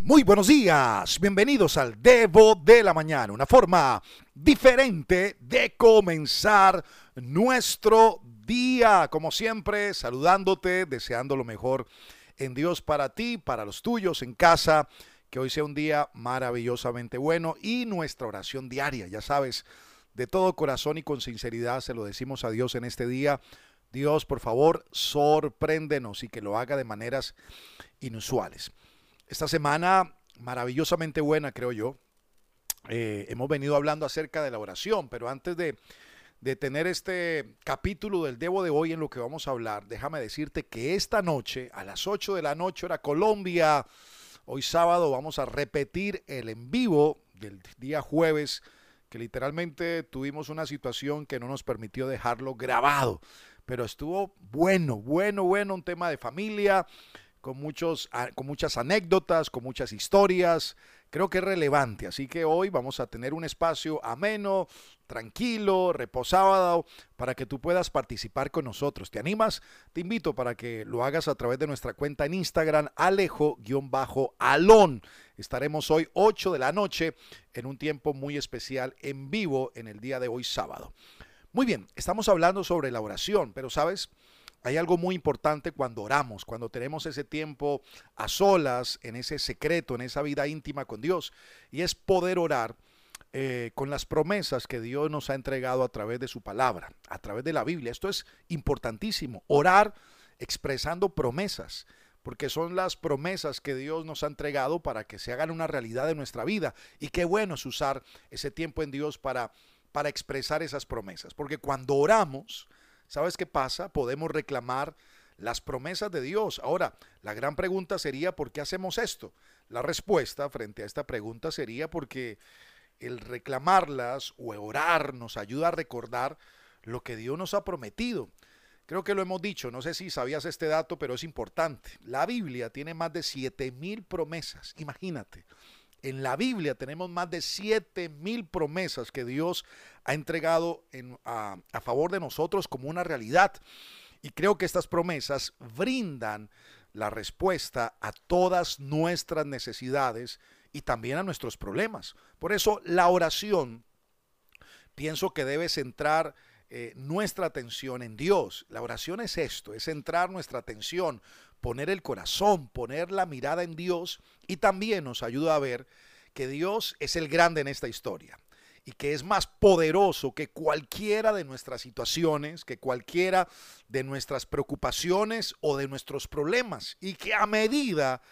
Muy buenos días, bienvenidos al Devo de la Mañana, una forma diferente de comenzar nuestro día. Como siempre, saludándote, deseando lo mejor en Dios para ti, para los tuyos, en casa. Que hoy sea un día maravillosamente bueno y nuestra oración diaria, ya sabes, de todo corazón y con sinceridad se lo decimos a Dios en este día. Dios, por favor, sorpréndenos y que lo haga de maneras inusuales. Esta semana maravillosamente buena, creo yo. Eh, hemos venido hablando acerca de la oración, pero antes de, tener este capítulo del Debo de hoy en lo que vamos a hablar, déjame decirte que esta noche, a las 8 de la noche, hora Colombia, hoy sábado vamos a repetir el en vivo del día jueves, que literalmente tuvimos una situación que no nos permitió dejarlo grabado, pero estuvo bueno, bueno, bueno, un tema de familia, con, muchos, con muchas anécdotas, con muchas historias. Creo que es relevante, así que hoy vamos a tener un espacio ameno, tranquilo, reposado, para que tú puedas participar con nosotros. ¿Te animas? Te invito para que lo hagas a través de nuestra cuenta en Instagram, alejo-alón. Estaremos hoy 8 de la noche en un tiempo muy especial en vivo en el día de hoy sábado. Muy bien, estamos hablando sobre la oración, pero sabes, hay algo muy importante cuando oramos, cuando tenemos ese tiempo a solas, en ese secreto, en esa vida íntima con Dios, y es poder orar eh, con las promesas que Dios nos ha entregado a través de su palabra, a través de la Biblia. Esto es importantísimo, orar expresando promesas porque son las promesas que Dios nos ha entregado para que se hagan una realidad de nuestra vida. Y qué bueno es usar ese tiempo en Dios para, para expresar esas promesas, porque cuando oramos, ¿sabes qué pasa? Podemos reclamar las promesas de Dios. Ahora, la gran pregunta sería, ¿por qué hacemos esto? La respuesta frente a esta pregunta sería porque el reclamarlas o orar nos ayuda a recordar lo que Dios nos ha prometido. Creo que lo hemos dicho, no sé si sabías este dato, pero es importante. La Biblia tiene más de 7000 promesas, imagínate. En la Biblia tenemos más de 7000 promesas que Dios ha entregado a, favor de nosotros como una realidad. Y creo que estas promesas brindan la respuesta a todas nuestras necesidades y también a nuestros problemas. Por eso la oración pienso que debe centrar eh, nuestra atención en Dios. La oración es esto, es centrar nuestra atención, poner el corazón, poner la mirada en Dios y también nos ayuda a ver que Dios es el grande en esta historia y que es más poderoso que cualquiera de nuestras situaciones, que cualquiera de nuestras preocupaciones o de nuestros problemas y que a medida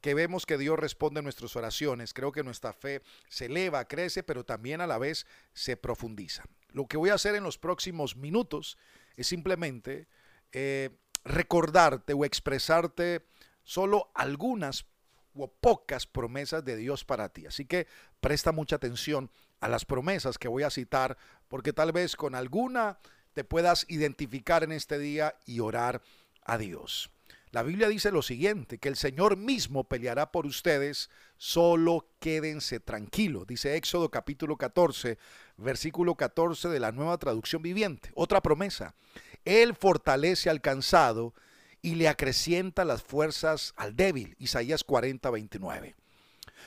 que vemos que Dios responde a nuestras oraciones, creo que nuestra fe se eleva, crece, pero también a la vez se profundiza. Lo que voy a hacer en los próximos minutos es simplemente eh, recordarte o expresarte solo algunas o pocas promesas de Dios para ti. Así que presta mucha atención a las promesas que voy a citar, porque tal vez con alguna te puedas identificar en este día y orar a Dios. La Biblia dice lo siguiente, que el Señor mismo peleará por ustedes, solo quédense tranquilos. Dice Éxodo capítulo 14, versículo 14 de la nueva traducción viviente. Otra promesa, Él fortalece al cansado y le acrecienta las fuerzas al débil. Isaías 40, 29.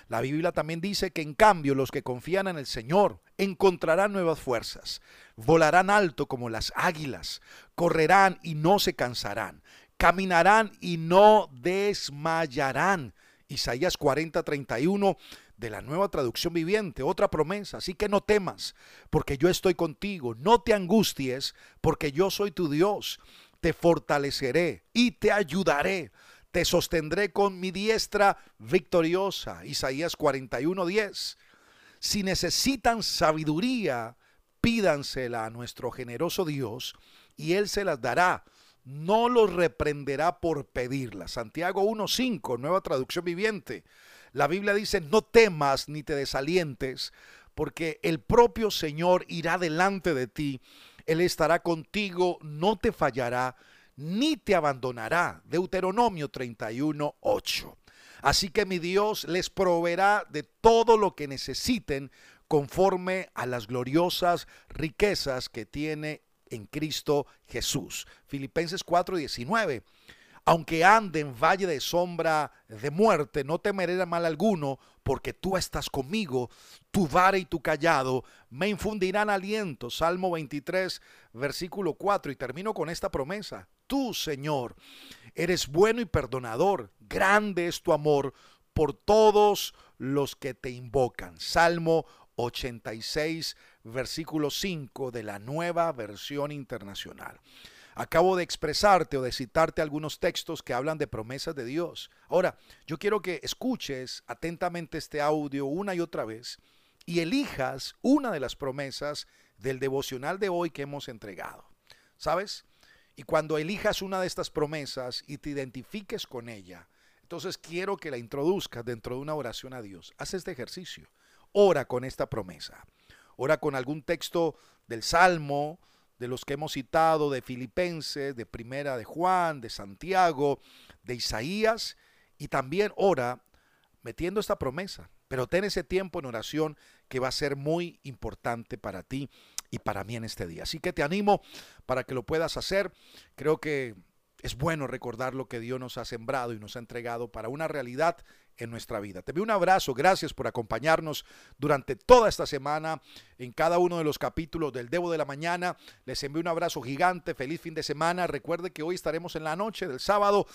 La Biblia también dice que en cambio los que confían en el Señor encontrarán nuevas fuerzas, volarán alto como las águilas, correrán y no se cansarán, caminarán y no desmayarán. Isaías 40, 31 de la nueva traducción viviente, otra promesa, así que no temas, porque yo estoy contigo, no te angusties, porque yo soy tu Dios, te fortaleceré y te ayudaré, te sostendré con mi diestra victoriosa. Isaías 41, 10. Si necesitan sabiduría, pídansela a nuestro generoso Dios y Él se las dará no los reprenderá por pedirla. Santiago 1.5, nueva traducción viviente. La Biblia dice, no temas ni te desalientes, porque el propio Señor irá delante de ti. Él estará contigo, no te fallará, ni te abandonará. Deuteronomio 31.8. Así que mi Dios les proveerá de todo lo que necesiten conforme a las gloriosas riquezas que tiene en Cristo Jesús. Filipenses 4:19. Aunque ande en valle de sombra de muerte, no temeré mal alguno, porque tú estás conmigo, tu vara y tu callado me infundirán aliento. Salmo 23, versículo 4. Y termino con esta promesa. Tú, Señor, eres bueno y perdonador, grande es tu amor por todos los que te invocan. Salmo 86, versículo 5 de la nueva versión internacional. Acabo de expresarte o de citarte algunos textos que hablan de promesas de Dios. Ahora, yo quiero que escuches atentamente este audio una y otra vez y elijas una de las promesas del devocional de hoy que hemos entregado. ¿Sabes? Y cuando elijas una de estas promesas y te identifiques con ella, entonces quiero que la introduzcas dentro de una oración a Dios. Haz este ejercicio. Ora con esta promesa. Ora con algún texto del Salmo, de los que hemos citado, de Filipenses, de Primera de Juan, de Santiago, de Isaías, y también ora metiendo esta promesa. Pero ten ese tiempo en oración que va a ser muy importante para ti y para mí en este día. Así que te animo para que lo puedas hacer. Creo que es bueno recordar lo que Dios nos ha sembrado y nos ha entregado para una realidad en nuestra vida. Te envío un abrazo, gracias por acompañarnos durante toda esta semana en cada uno de los capítulos del Debo de la Mañana. Les envío un abrazo gigante, feliz fin de semana. Recuerde que hoy estaremos en la noche del sábado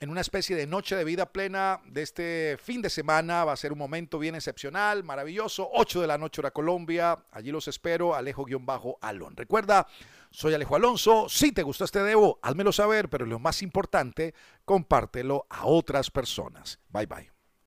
en una especie de noche de vida plena de este fin de semana. Va a ser un momento bien excepcional, maravilloso. 8 de la noche hora Colombia. Allí los espero. Alejo-Alon. Recuerda, soy Alejo Alonso. Si te gustó este debo, házmelo saber, pero lo más importante, compártelo a otras personas. Bye bye.